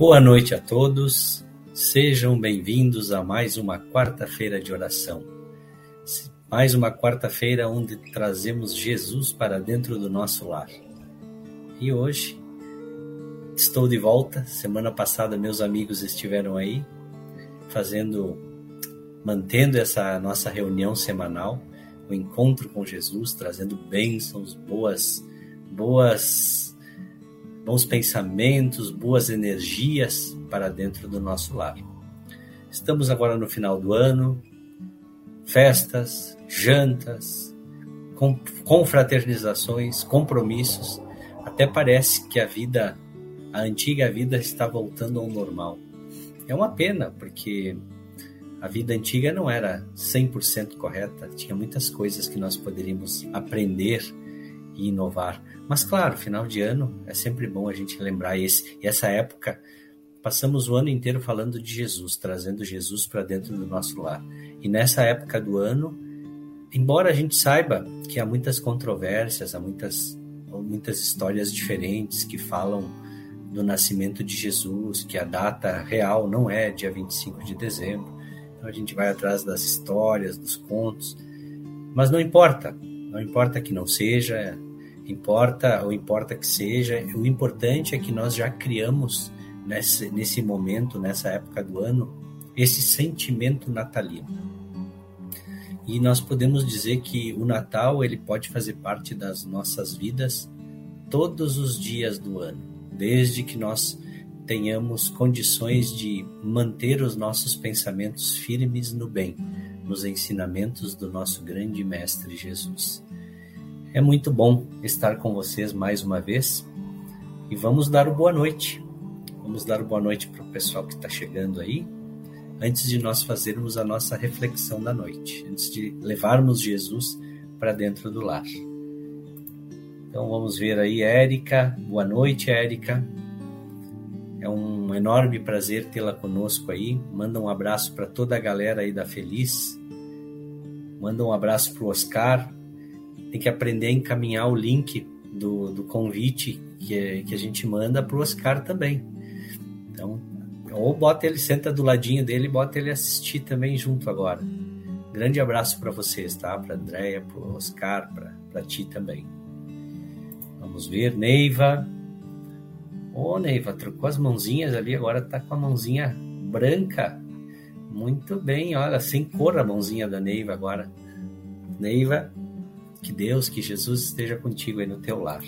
Boa noite a todos, sejam bem-vindos a mais uma quarta-feira de oração. Mais uma quarta-feira onde trazemos Jesus para dentro do nosso lar. E hoje estou de volta. Semana passada meus amigos estiveram aí fazendo, mantendo essa nossa reunião semanal, o encontro com Jesus, trazendo bênçãos, boas, boas bons pensamentos, boas energias para dentro do nosso lar. Estamos agora no final do ano, festas, jantas, confraternizações, compromissos. Até parece que a vida, a antiga vida está voltando ao normal. É uma pena, porque a vida antiga não era 100% correta, tinha muitas coisas que nós poderíamos aprender e inovar. Mas claro, final de ano é sempre bom a gente lembrar esse, essa época. Passamos o ano inteiro falando de Jesus, trazendo Jesus para dentro do nosso lar. E nessa época do ano, embora a gente saiba que há muitas controvérsias, há muitas, muitas histórias diferentes que falam do nascimento de Jesus, que a data real não é dia 25 de dezembro. Então a gente vai atrás das histórias, dos contos. Mas não importa, não importa que não seja, Importa, ou importa que seja, o importante é que nós já criamos nesse, nesse momento, nessa época do ano, esse sentimento natalino. E nós podemos dizer que o Natal ele pode fazer parte das nossas vidas todos os dias do ano, desde que nós tenhamos condições de manter os nossos pensamentos firmes no bem, nos ensinamentos do nosso grande Mestre Jesus. É muito bom estar com vocês mais uma vez e vamos dar o boa noite. Vamos dar o boa noite para o pessoal que está chegando aí, antes de nós fazermos a nossa reflexão da noite, antes de levarmos Jesus para dentro do lar. Então vamos ver aí, Érica. Boa noite, Érica. É um enorme prazer tê-la conosco aí. Manda um abraço para toda a galera aí da Feliz. Manda um abraço para o Oscar, tem que aprender a encaminhar o link do, do convite que, que a gente manda para o Oscar também. Então, ou bota ele, senta do ladinho dele e bota ele assistir também junto agora. Grande abraço para vocês, tá? Para Andréia, para Oscar, para ti também. Vamos ver, Neiva. Ô, oh, Neiva, trocou as mãozinhas ali, agora tá com a mãozinha branca. Muito bem, olha, sem cor a mãozinha da Neiva agora. Neiva, que Deus, que Jesus esteja contigo aí no teu lar.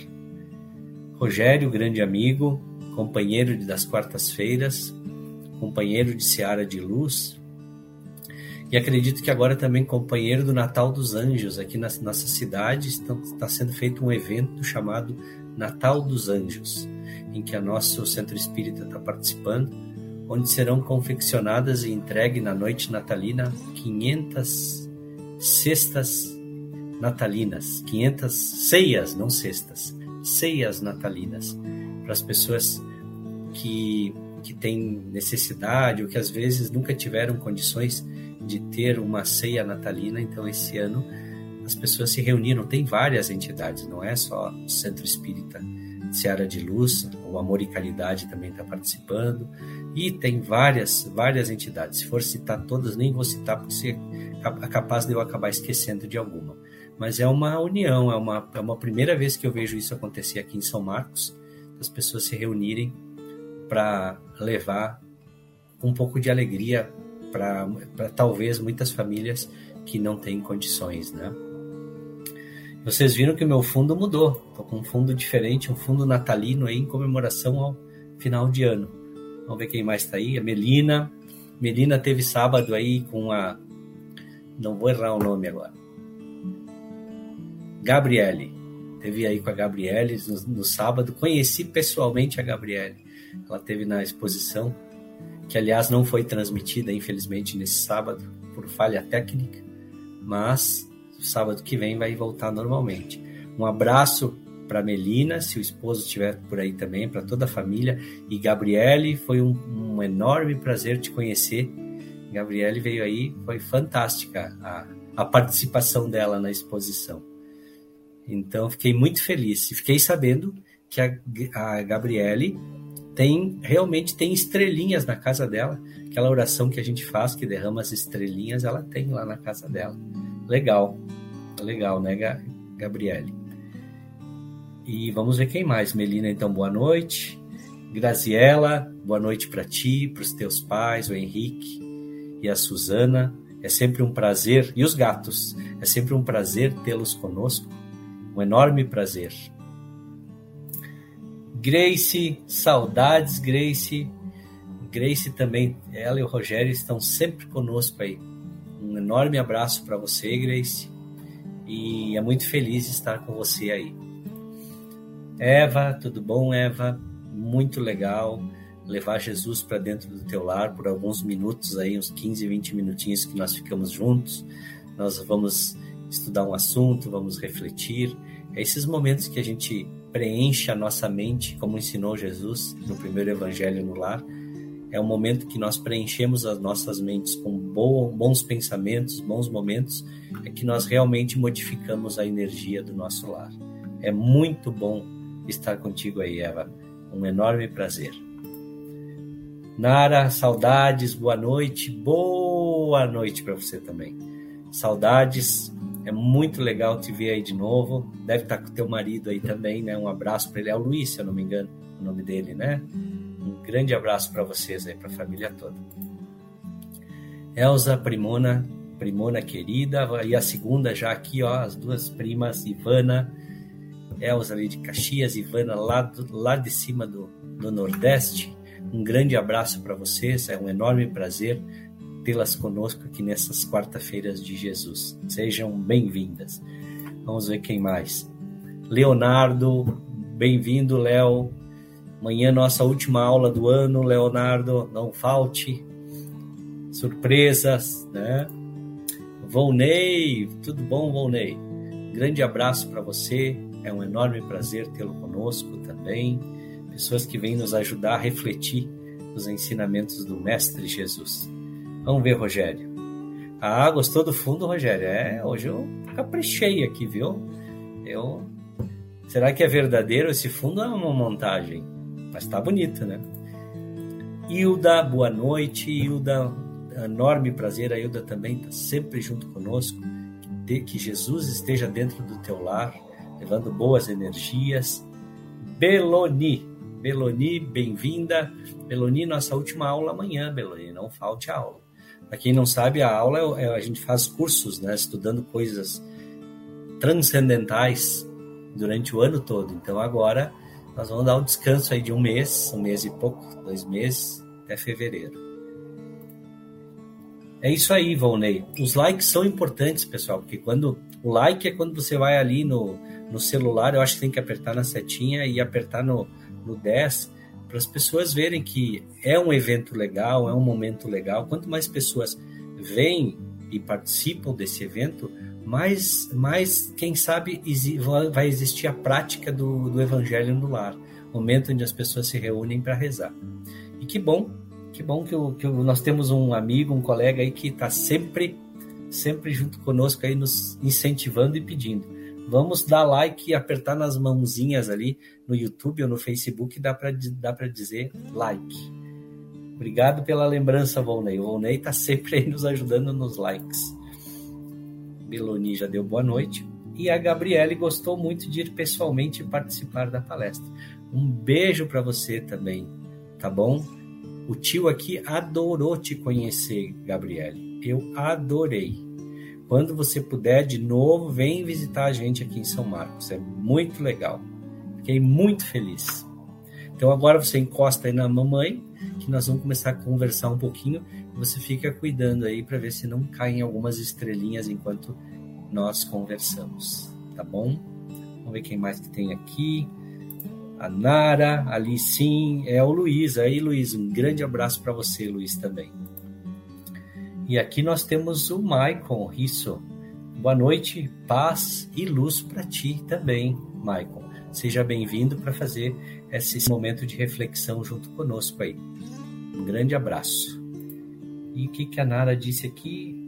Rogério, grande amigo, companheiro das quartas-feiras, companheiro de Seara de Luz, e acredito que agora também companheiro do Natal dos Anjos. Aqui na nossa cidade está sendo feito um evento chamado Natal dos Anjos, em que a nosso centro espírita está participando, onde serão confeccionadas e entregues na noite natalina 500 cestas natalinas, 500 ceias, não cestas, ceias natalinas, para as pessoas que, que têm necessidade ou que às vezes nunca tiveram condições de ter uma ceia natalina. Então, esse ano, as pessoas se reuniram. Tem várias entidades, não é só o Centro Espírita Seara de Luz, o Amor e Caridade também está participando, e tem várias, várias entidades. Se for citar todas, nem vou citar porque é capaz de eu acabar esquecendo de alguma. Mas é uma união, é uma, é uma primeira vez que eu vejo isso acontecer aqui em São Marcos, as pessoas se reunirem para levar um pouco de alegria para talvez muitas famílias que não têm condições, né? Vocês viram que o meu fundo mudou. Estou com um fundo diferente, um fundo natalino aí em comemoração ao final de ano. Vamos ver quem mais está aí. A Melina. Melina teve sábado aí com a. Não vou errar o nome agora. Gabriele. Teve aí com a Gabriele no, no sábado. Conheci pessoalmente a Gabriele. Ela teve na exposição, que aliás não foi transmitida, infelizmente, nesse sábado, por falha técnica. Mas sábado que vem vai voltar normalmente. Um abraço para Melina, se o esposo estiver por aí também, para toda a família. E Gabriele, foi um, um, enorme prazer te conhecer. Gabriele veio aí, foi fantástica a, a participação dela na exposição. Então, fiquei muito feliz. Fiquei sabendo que a, a Gabriele tem realmente tem estrelinhas na casa dela. Aquela oração que a gente faz, que derrama as estrelinhas, ela tem lá na casa dela. Legal. Legal, né, Gabriele? E vamos ver quem mais. Melina, então, boa noite. Graziela, boa noite para ti, para os teus pais, o Henrique e a Suzana. É sempre um prazer. E os gatos. É sempre um prazer tê-los conosco. Um enorme prazer. Grace, saudades, Grace. Grace também, ela e o Rogério estão sempre conosco aí. Um enorme abraço para você, Grace. E é muito feliz estar com você aí. Eva, tudo bom, Eva? Muito legal levar Jesus para dentro do teu lar por alguns minutos aí, uns 15, 20 minutinhos que nós ficamos juntos. Nós vamos estudar um assunto, vamos refletir. É esses momentos que a gente preenche a nossa mente, como ensinou Jesus no primeiro evangelho no lar é o momento que nós preenchemos as nossas mentes com bons pensamentos, bons momentos, é que nós realmente modificamos a energia do nosso lar. É muito bom estar contigo aí, Eva. Um enorme prazer. Nara, saudades, boa noite. Boa noite para você também. Saudades, é muito legal te ver aí de novo. Deve estar com teu marido aí também, né? Um abraço para ele. É o Luiz, se eu não me engano, o nome dele, né? Um grande abraço para vocês aí, para a família toda. Elza, primona, primona querida, e a segunda já aqui, ó, as duas primas, Ivana, Elza ali de Caxias, Ivana lá, do, lá de cima do, do Nordeste. Um grande abraço para vocês, é um enorme prazer tê-las conosco aqui nessas quarta-feiras de Jesus. Sejam bem-vindas. Vamos ver quem mais. Leonardo, bem-vindo, Léo. Amanhã, nossa última aula do ano, Leonardo, não falte. Surpresas, né? Volney, tudo bom, Volney? Grande abraço para você, é um enorme prazer tê-lo conosco também. Pessoas que vêm nos ajudar a refletir os ensinamentos do Mestre Jesus. Vamos ver, Rogério. Ah, gostou do fundo, Rogério? É, hoje eu caprichei aqui, viu? Eu. Será que é verdadeiro esse fundo ou é uma montagem? Mas tá bonito, né? Hilda, boa noite. Hilda, enorme prazer. A Hilda também está sempre junto conosco. Que Jesus esteja dentro do teu lar, levando boas energias. Beloni, Beloni, bem-vinda. Beloni, nossa última aula amanhã, Beloni, não falte a aula. Para quem não sabe, a aula é, é, a gente faz cursos, né, estudando coisas transcendentais durante o ano todo. Então agora nós vamos dar um descanso aí de um mês, um mês e pouco, dois meses, até fevereiro. É isso aí, Volney. Os likes são importantes, pessoal, porque quando o like é quando você vai ali no, no celular, eu acho que tem que apertar na setinha e apertar no, no 10 para as pessoas verem que é um evento legal, é um momento legal. Quanto mais pessoas vêm e participam desse evento, mais, mais quem sabe, vai existir a prática do, do evangelho no lar, momento onde as pessoas se reúnem para rezar. E que bom, que bom que, que nós temos um amigo, um colega aí que está sempre, sempre junto conosco aí, nos incentivando e pedindo. Vamos dar like e apertar nas mãozinhas ali no YouTube ou no Facebook, dá para dá dizer like. Obrigado pela lembrança, Volney. O Volney está sempre aí nos ajudando nos likes. Beloni já deu boa noite. E a Gabriele gostou muito de ir pessoalmente participar da palestra. Um beijo para você também, tá bom? O tio aqui adorou te conhecer, Gabriele. Eu adorei. Quando você puder de novo, vem visitar a gente aqui em São Marcos. É muito legal. Fiquei muito feliz. Então agora você encosta aí na mamãe, que nós vamos começar a conversar um pouquinho. Você fica cuidando aí para ver se não caem algumas estrelinhas enquanto nós conversamos, tá bom? Vamos ver quem mais que tem aqui. A Nara, ali sim, é o Luiz. Aí, Luiz, um grande abraço para você, Luiz, também. E aqui nós temos o Maicon Risso. Boa noite, paz e luz para ti também, Maicon. Seja bem-vindo para fazer esse momento de reflexão junto conosco aí. Um grande abraço. E o que, que a Nara disse aqui?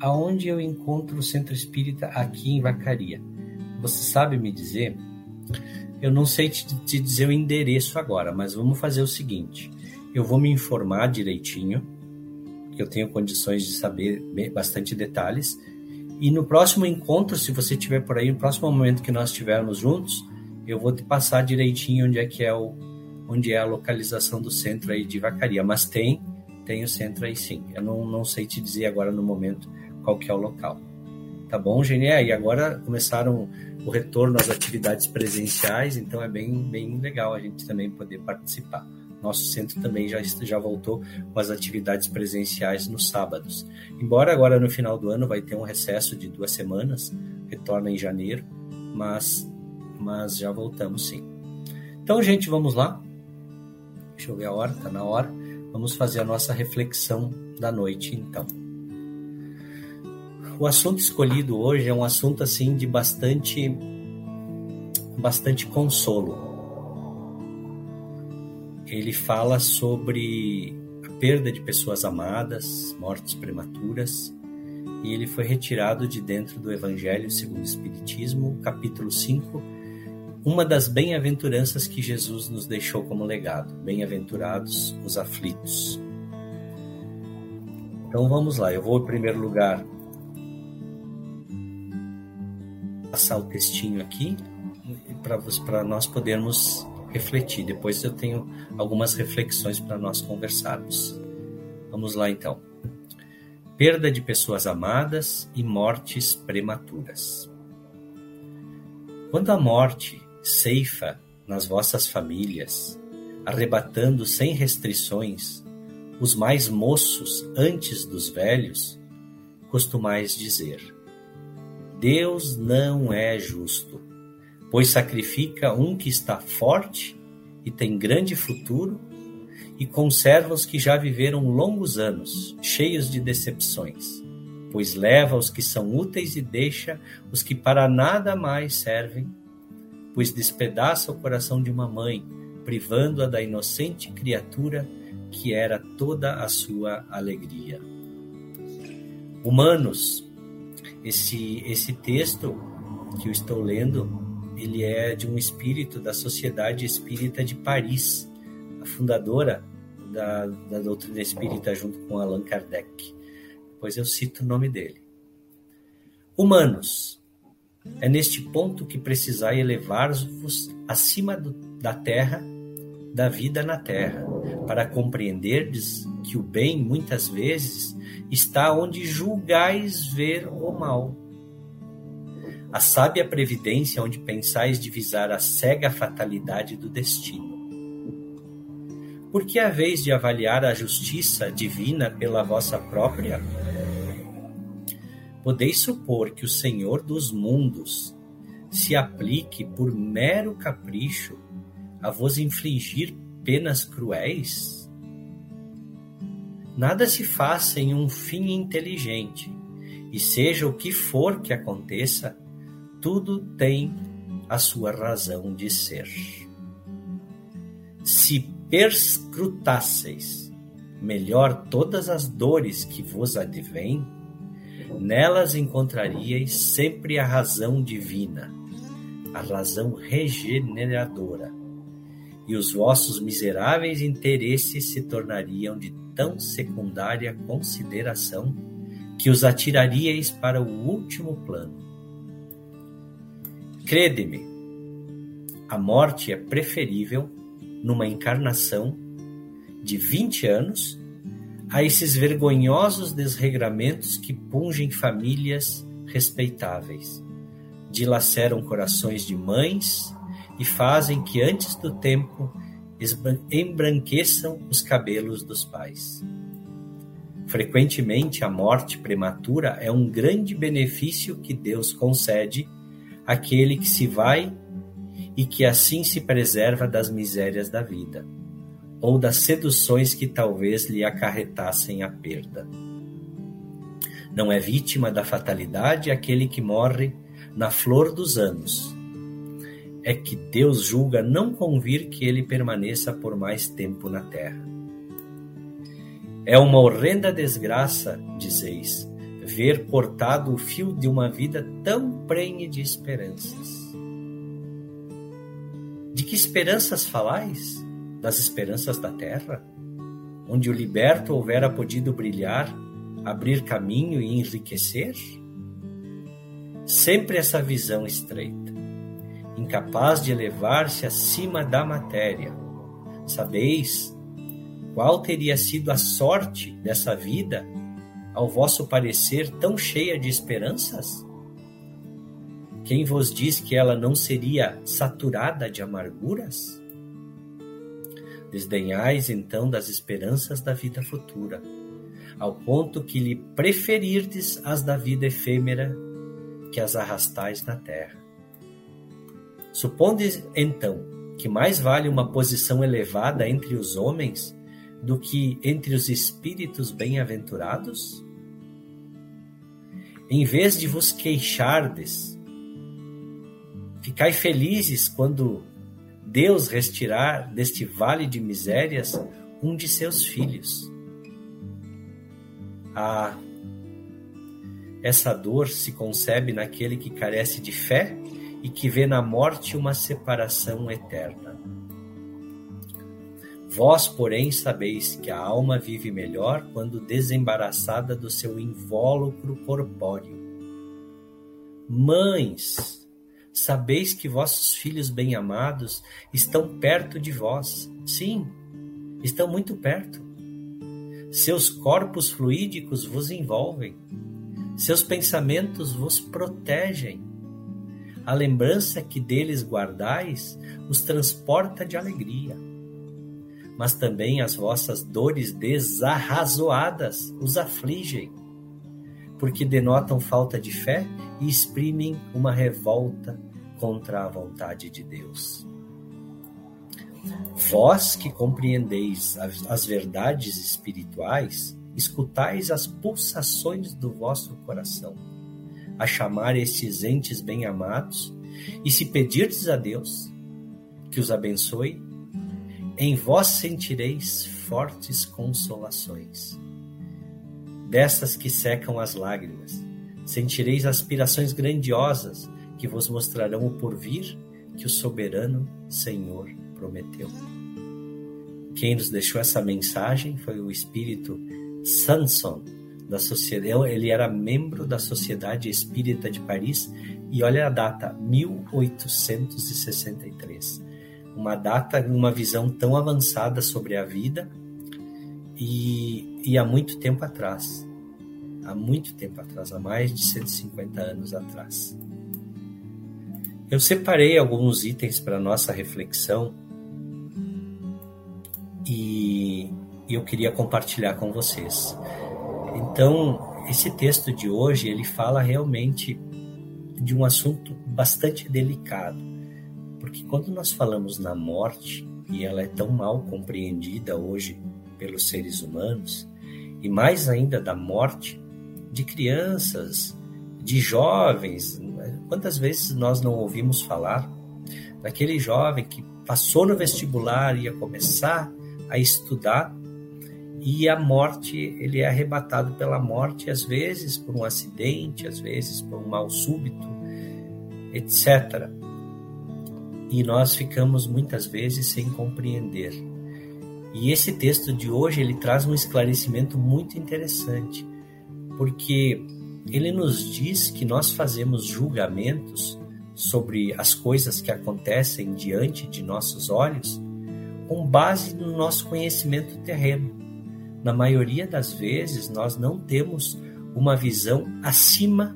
Aonde eu encontro o centro espírita aqui em Vacaria? Você sabe me dizer? Eu não sei te, te dizer o endereço agora, mas vamos fazer o seguinte: eu vou me informar direitinho que eu tenho condições de saber bastante detalhes. E no próximo encontro, se você estiver por aí, no próximo momento que nós estivermos juntos, eu vou te passar direitinho onde é que é o onde é a localização do centro aí de Vacaria, mas tem tem o centro aí sim. Eu não, não sei te dizer agora no momento qual que é o local. Tá bom, Genié? E agora começaram o retorno às atividades presenciais, então é bem, bem legal a gente também poder participar. Nosso centro também já, já voltou com as atividades presenciais nos sábados. Embora agora no final do ano vai ter um recesso de duas semanas, retorna em janeiro, mas, mas já voltamos sim. Então, gente, vamos lá. Deixa eu ver a hora, tá na hora. Vamos fazer a nossa reflexão da noite, então. O assunto escolhido hoje é um assunto assim de bastante bastante consolo ele fala sobre a perda de pessoas amadas, mortes prematuras, e ele foi retirado de dentro do Evangelho segundo o Espiritismo, capítulo 5, uma das bem-aventuranças que Jesus nos deixou como legado. Bem-aventurados os aflitos. Então vamos lá, eu vou em primeiro lugar passar o textinho aqui para nós podermos refletir. Depois eu tenho algumas reflexões para nós conversarmos. Vamos lá então. Perda de pessoas amadas e mortes prematuras. Quando a morte ceifa nas vossas famílias, arrebatando sem restrições os mais moços antes dos velhos, costumais dizer: Deus não é justo pois sacrifica um que está forte e tem grande futuro, e conserva os que já viveram longos anos, cheios de decepções, pois leva os que são úteis e deixa os que para nada mais servem, pois despedaça o coração de uma mãe, privando-a da inocente criatura que era toda a sua alegria. Humanos, esse, esse texto que eu estou lendo ele é de um espírito da Sociedade Espírita de Paris, a fundadora da, da doutrina espírita junto com Allan Kardec. Depois eu cito o nome dele. Humanos, é neste ponto que precisai elevar-vos acima do, da terra, da vida na terra, para compreenderdes que o bem, muitas vezes, está onde julgais ver o mal a sábia previdência onde pensais divisar a cega fatalidade do destino. Porque a vez de avaliar a justiça divina pela vossa própria, podeis supor que o Senhor dos mundos se aplique por mero capricho a vos infligir penas cruéis? Nada se faça em um fim inteligente, e seja o que for que aconteça, tudo tem a sua razão de ser. Se perscrutasseis melhor todas as dores que vos advêm, Nelas encontraríeis sempre a razão divina, a razão regeneradora, e os vossos miseráveis interesses se tornariam de tão secundária consideração que os atiraríeis para o último plano. Crede-me, a morte é preferível numa encarnação de 20 anos a esses vergonhosos desregramentos que pungem famílias respeitáveis, dilaceram corações de mães e fazem que antes do tempo embranqueçam os cabelos dos pais. Frequentemente, a morte prematura é um grande benefício que Deus concede àquele que se vai e que assim se preserva das misérias da vida ou das seduções que talvez lhe acarretassem a perda. Não é vítima da fatalidade aquele que morre na flor dos anos. É que Deus julga não convir que ele permaneça por mais tempo na terra. É uma horrenda desgraça, dizeis, ver cortado o fio de uma vida tão prenhe de esperanças. De que esperanças falais? das esperanças da terra, onde o liberto houvera podido brilhar, abrir caminho e enriquecer? Sempre essa visão estreita, incapaz de elevar-se acima da matéria. Sabeis qual teria sido a sorte dessa vida, ao vosso parecer tão cheia de esperanças? Quem vos diz que ela não seria saturada de amarguras? Desdenhais então das esperanças da vida futura, ao ponto que lhe preferirdes as da vida efêmera que as arrastais na terra. Supondes então que mais vale uma posição elevada entre os homens do que entre os espíritos bem-aventurados? Em vez de vos queixardes, ficai felizes quando Deus retirar deste vale de misérias um de seus filhos. Ah, essa dor se concebe naquele que carece de fé e que vê na morte uma separação eterna. Vós, porém, sabeis que a alma vive melhor quando desembaraçada do seu invólucro corpóreo. Mães, Sabeis que vossos filhos bem-amados estão perto de vós. Sim, estão muito perto. Seus corpos fluídicos vos envolvem. Seus pensamentos vos protegem. A lembrança que deles guardais os transporta de alegria. Mas também as vossas dores desarrazoadas os afligem porque denotam falta de fé e exprimem uma revolta contra a vontade de Deus. Vós que compreendeis as verdades espirituais, escutais as pulsações do vosso coração, a chamar estes entes bem-amados, e se pedirdes a Deus que os abençoe, em vós sentireis fortes consolações dessas que secam as lágrimas. Sentireis aspirações grandiosas que vos mostrarão o porvir que o soberano Senhor prometeu. Quem nos deixou essa mensagem foi o espírito Sanson, da sociedade, ele era membro da Sociedade Espírita de Paris e olha a data, 1863. Uma data, uma visão tão avançada sobre a vida e, e há muito tempo atrás. Há muito tempo atrás, há mais de 150 anos atrás. Eu separei alguns itens para nossa reflexão e eu queria compartilhar com vocês. Então, esse texto de hoje, ele fala realmente de um assunto bastante delicado, porque quando nós falamos na morte, e ela é tão mal compreendida hoje pelos seres humanos, e mais ainda da morte de crianças, de jovens. Quantas vezes nós não ouvimos falar daquele jovem que passou no vestibular, ia começar a estudar e a morte, ele é arrebatado pela morte, às vezes por um acidente, às vezes por um mal súbito, etc. E nós ficamos muitas vezes sem compreender. E esse texto de hoje ele traz um esclarecimento muito interessante, porque ele nos diz que nós fazemos julgamentos sobre as coisas que acontecem diante de nossos olhos com base no nosso conhecimento terreno. Na maioria das vezes, nós não temos uma visão acima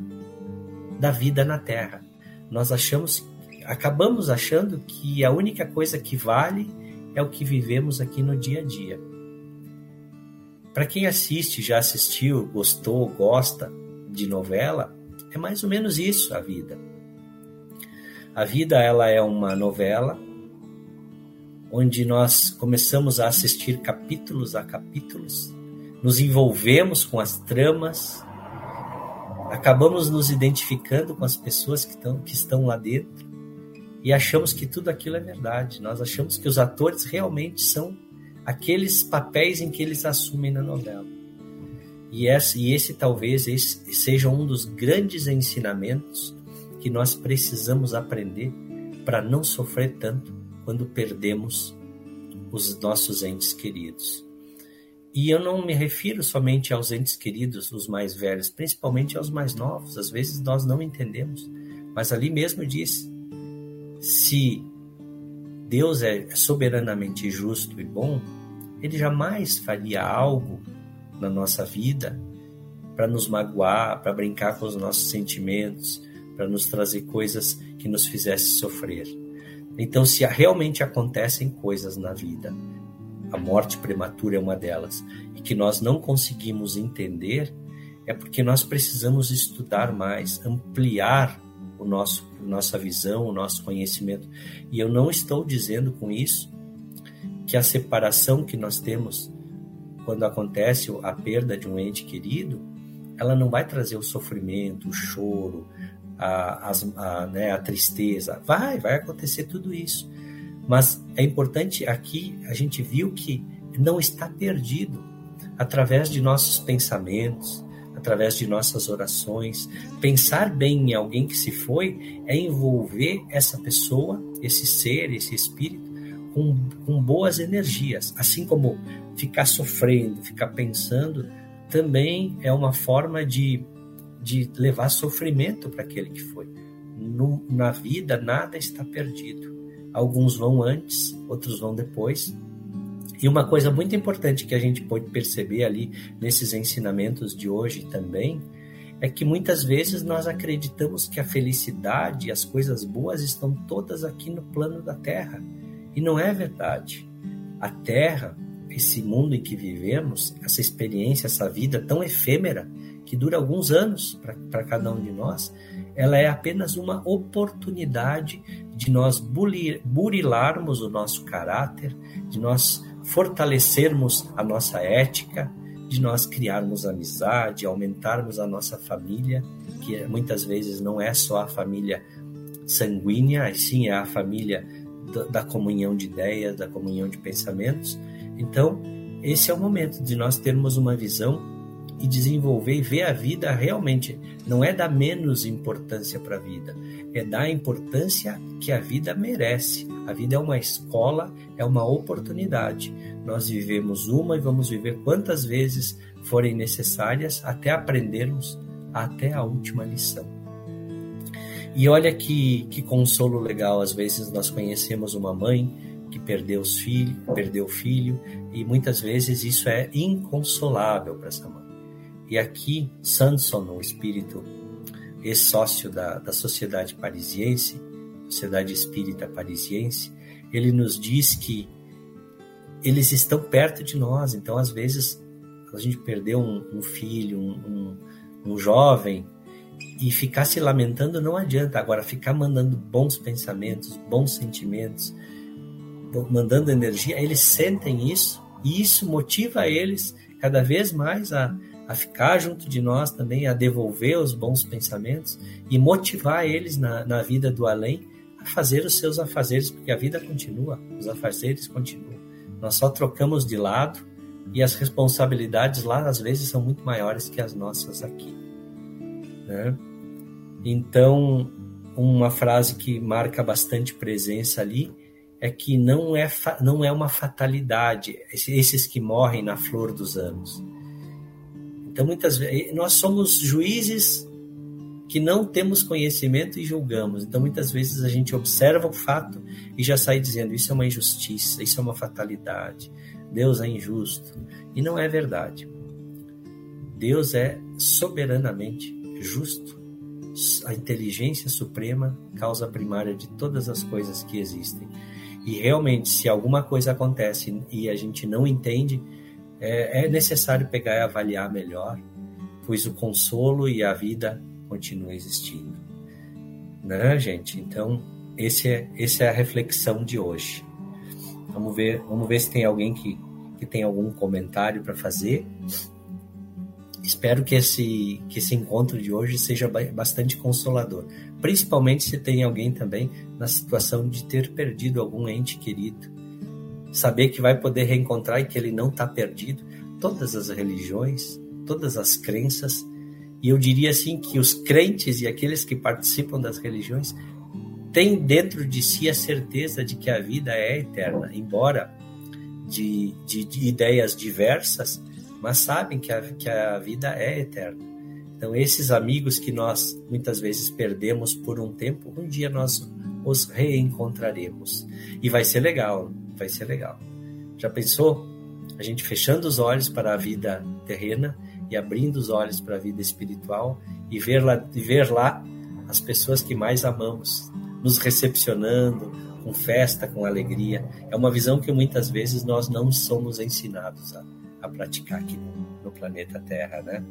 da vida na Terra. Nós achamos, acabamos achando que a única coisa que vale é o que vivemos aqui no dia a dia. Para quem assiste, já assistiu, gostou, gosta de novela, é mais ou menos isso a vida. A vida ela é uma novela onde nós começamos a assistir capítulos a capítulos, nos envolvemos com as tramas, acabamos nos identificando com as pessoas que estão, que estão lá dentro e achamos que tudo aquilo é verdade. Nós achamos que os atores realmente são aqueles papéis em que eles assumem na novela. E esse, e esse talvez esse seja um dos grandes ensinamentos que nós precisamos aprender para não sofrer tanto quando perdemos os nossos entes queridos. E eu não me refiro somente aos entes queridos, os mais velhos, principalmente aos mais novos. Às vezes nós não entendemos, mas ali mesmo diz: se Deus é soberanamente justo e bom, ele jamais faria algo na nossa vida para nos magoar, para brincar com os nossos sentimentos, para nos trazer coisas que nos fizessem sofrer. Então, se realmente acontecem coisas na vida, a morte prematura é uma delas, e que nós não conseguimos entender, é porque nós precisamos estudar mais, ampliar o nosso nossa visão, o nosso conhecimento. E eu não estou dizendo com isso que a separação que nós temos quando acontece a perda de um ente querido, ela não vai trazer o sofrimento, o choro, a, a, né, a tristeza. Vai, vai acontecer tudo isso. Mas é importante aqui, a gente viu que não está perdido. Através de nossos pensamentos, através de nossas orações, pensar bem em alguém que se foi é envolver essa pessoa, esse ser, esse espírito, com, com boas energias. Assim como ficar sofrendo, ficar pensando, também é uma forma de de levar sofrimento para aquele que foi. No, na vida, nada está perdido. Alguns vão antes, outros vão depois. E uma coisa muito importante que a gente pode perceber ali nesses ensinamentos de hoje também é que muitas vezes nós acreditamos que a felicidade e as coisas boas estão todas aqui no plano da Terra. E não é verdade. A Terra, esse mundo em que vivemos, essa experiência, essa vida tão efêmera, que dura alguns anos para cada um de nós, ela é apenas uma oportunidade de nós burilarmos o nosso caráter, de nós fortalecermos a nossa ética, de nós criarmos amizade, aumentarmos a nossa família, que muitas vezes não é só a família sanguínea, sim é a família da comunhão de ideias, da comunhão de pensamentos. Então, esse é o momento de nós termos uma visão e desenvolver e ver a vida realmente. Não é dar menos importância para a vida, é dar a importância que a vida merece. A vida é uma escola, é uma oportunidade. Nós vivemos uma e vamos viver quantas vezes forem necessárias até aprendermos até a última lição. E olha que, que consolo legal, às vezes nós conhecemos uma mãe que perdeu os filhos, perdeu o filho, e muitas vezes isso é inconsolável para essa mãe. E aqui, Sanson, o espírito ex-sócio da, da Sociedade Parisiense, Sociedade Espírita Parisiense, ele nos diz que eles estão perto de nós. Então, às vezes, a gente perdeu um, um filho, um, um, um jovem, e ficar se lamentando não adianta. Agora, ficar mandando bons pensamentos, bons sentimentos, mandando energia, eles sentem isso e isso motiva eles cada vez mais a, a ficar junto de nós também, a devolver os bons pensamentos e motivar eles na, na vida do além a fazer os seus afazeres, porque a vida continua, os afazeres continuam. Nós só trocamos de lado, e as responsabilidades lá às vezes são muito maiores que as nossas aqui. Né? Então, uma frase que marca bastante presença ali é que não é, não é uma fatalidade esses que morrem na flor dos anos. Então, muitas vezes, nós somos juízes que não temos conhecimento e julgamos. Então, muitas vezes a gente observa o fato e já sai dizendo: isso é uma injustiça, isso é uma fatalidade, Deus é injusto. E não é verdade. Deus é soberanamente justo. A inteligência suprema, causa primária de todas as coisas que existem. E realmente, se alguma coisa acontece e a gente não entende, é, é necessário pegar e avaliar melhor, pois o consolo e a vida continuam existindo. Né, gente? Então, esse é, essa é a reflexão de hoje. Vamos ver, vamos ver se tem alguém que, que tem algum comentário para fazer. Espero que esse, que esse encontro de hoje seja bastante consolador, principalmente se tem alguém também na situação de ter perdido algum ente querido. Saber que vai poder reencontrar e que ele não está perdido. Todas as religiões, todas as crenças, e eu diria assim que os crentes e aqueles que participam das religiões tem dentro de si a certeza de que a vida é eterna, embora de, de, de ideias diversas, mas sabem que a, que a vida é eterna. Então, esses amigos que nós muitas vezes perdemos por um tempo, um dia nós os reencontraremos. E vai ser legal, vai ser legal. Já pensou? A gente fechando os olhos para a vida terrena e abrindo os olhos para a vida espiritual e ver lá, e ver lá as pessoas que mais amamos, nos recepcionando com festa, com alegria. É uma visão que muitas vezes nós não somos ensinados a, a praticar aqui no, no planeta Terra, né?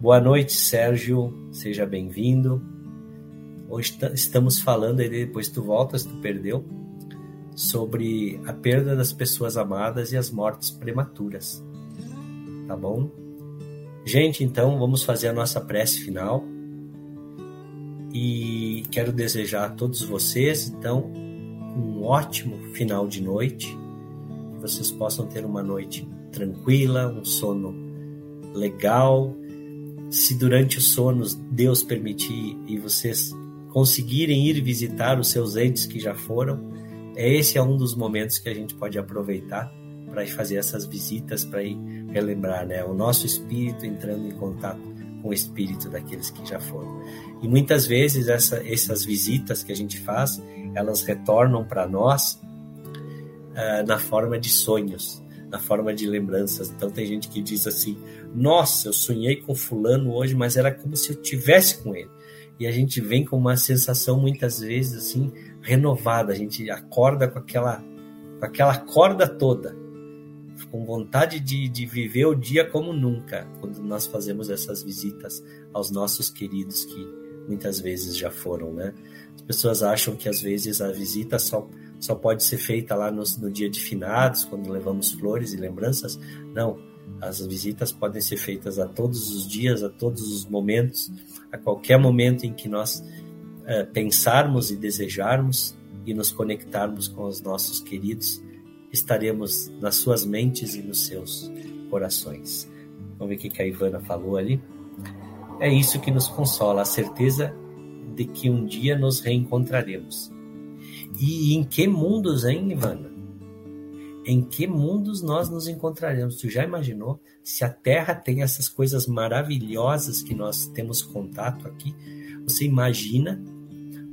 Boa noite, Sérgio. Seja bem-vindo. Hoje estamos falando, aí depois tu voltas, tu perdeu, sobre a perda das pessoas amadas e as mortes prematuras. Tá bom? Gente, então vamos fazer a nossa prece final e quero desejar a todos vocês, então, um ótimo final de noite, que vocês possam ter uma noite tranquila, um sono legal. Se durante os sonos Deus permitir e vocês conseguirem ir visitar os seus entes que já foram, esse é um dos momentos que a gente pode aproveitar para fazer essas visitas, para ir relembrar, né? O nosso espírito entrando em contato com o espírito daqueles que já foram. E muitas vezes essa, essas visitas que a gente faz, elas retornam para nós uh, na forma de sonhos, na forma de lembranças. Então tem gente que diz assim: Nossa, eu sonhei com fulano hoje, mas era como se eu tivesse com ele. E a gente vem com uma sensação muitas vezes assim renovada. A gente acorda com aquela com aquela corda toda com vontade de, de viver o dia como nunca, quando nós fazemos essas visitas aos nossos queridos que muitas vezes já foram, né? As pessoas acham que às vezes a visita só, só pode ser feita lá no, no dia de finados, quando levamos flores e lembranças. Não, as visitas podem ser feitas a todos os dias, a todos os momentos, a qualquer momento em que nós é, pensarmos e desejarmos e nos conectarmos com os nossos queridos estaremos nas suas mentes e nos seus corações. Vamos ver o que a Ivana falou ali. É isso que nos consola, a certeza de que um dia nos reencontraremos. E em que mundos, hein, Ivana? Em que mundos nós nos encontraremos? Tu já imaginou se a Terra tem essas coisas maravilhosas que nós temos contato aqui? Você imagina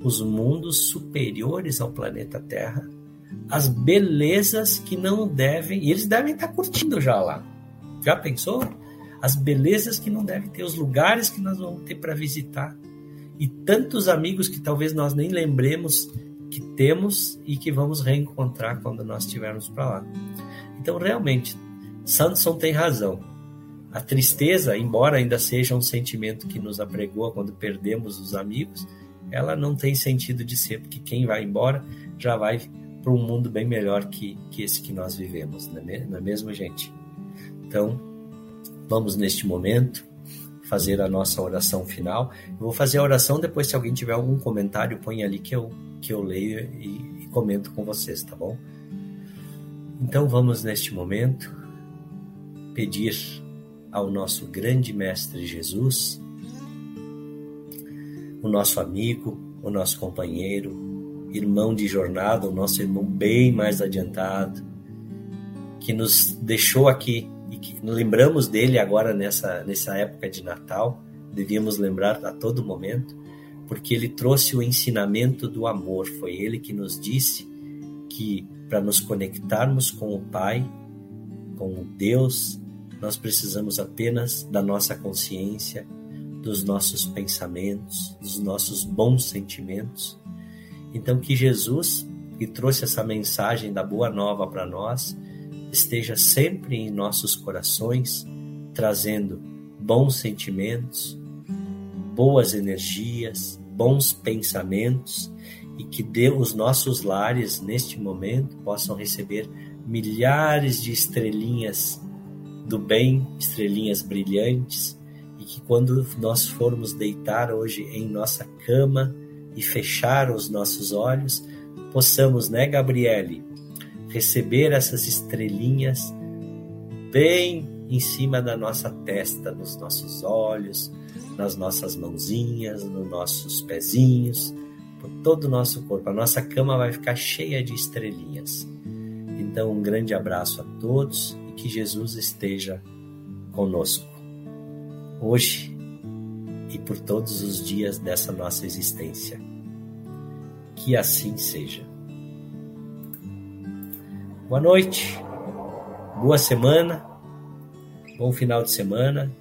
os mundos superiores ao planeta Terra? as belezas que não devem, e eles devem estar curtindo já lá. Já pensou? As belezas que não devem ter, os lugares que nós vamos ter para visitar. E tantos amigos que talvez nós nem lembremos que temos e que vamos reencontrar quando nós estivermos para lá. Então, realmente, Sanderson tem razão. A tristeza, embora ainda seja um sentimento que nos apregoa quando perdemos os amigos, ela não tem sentido de ser, porque quem vai embora já vai para um mundo bem melhor que, que esse que nós vivemos, é, não é mesmo, gente? Então, vamos neste momento fazer a nossa oração final. Eu vou fazer a oração depois, se alguém tiver algum comentário, põe ali que eu, que eu leio e, e comento com vocês, tá bom? Então vamos neste momento pedir ao nosso grande Mestre Jesus, o nosso amigo, o nosso companheiro, irmão de jornada, o nosso irmão bem mais adiantado, que nos deixou aqui e que lembramos dele agora nessa, nessa época de Natal, devíamos lembrar a todo momento, porque ele trouxe o ensinamento do amor. Foi ele que nos disse que para nos conectarmos com o Pai, com Deus, nós precisamos apenas da nossa consciência, dos nossos pensamentos, dos nossos bons sentimentos. Então, que Jesus, que trouxe essa mensagem da Boa Nova para nós, esteja sempre em nossos corações, trazendo bons sentimentos, boas energias, bons pensamentos e que dê os nossos lares neste momento possam receber milhares de estrelinhas do bem, estrelinhas brilhantes, e que quando nós formos deitar hoje em nossa cama e fechar os nossos olhos, possamos, né, Gabriele, receber essas estrelinhas bem em cima da nossa testa, nos nossos olhos, nas nossas mãozinhas, nos nossos pezinhos, por todo o nosso corpo. A nossa cama vai ficar cheia de estrelinhas. Então, um grande abraço a todos e que Jesus esteja conosco, hoje e por todos os dias dessa nossa existência. Que assim seja. Boa noite, boa semana, bom final de semana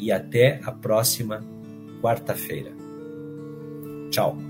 e até a próxima quarta-feira. Tchau.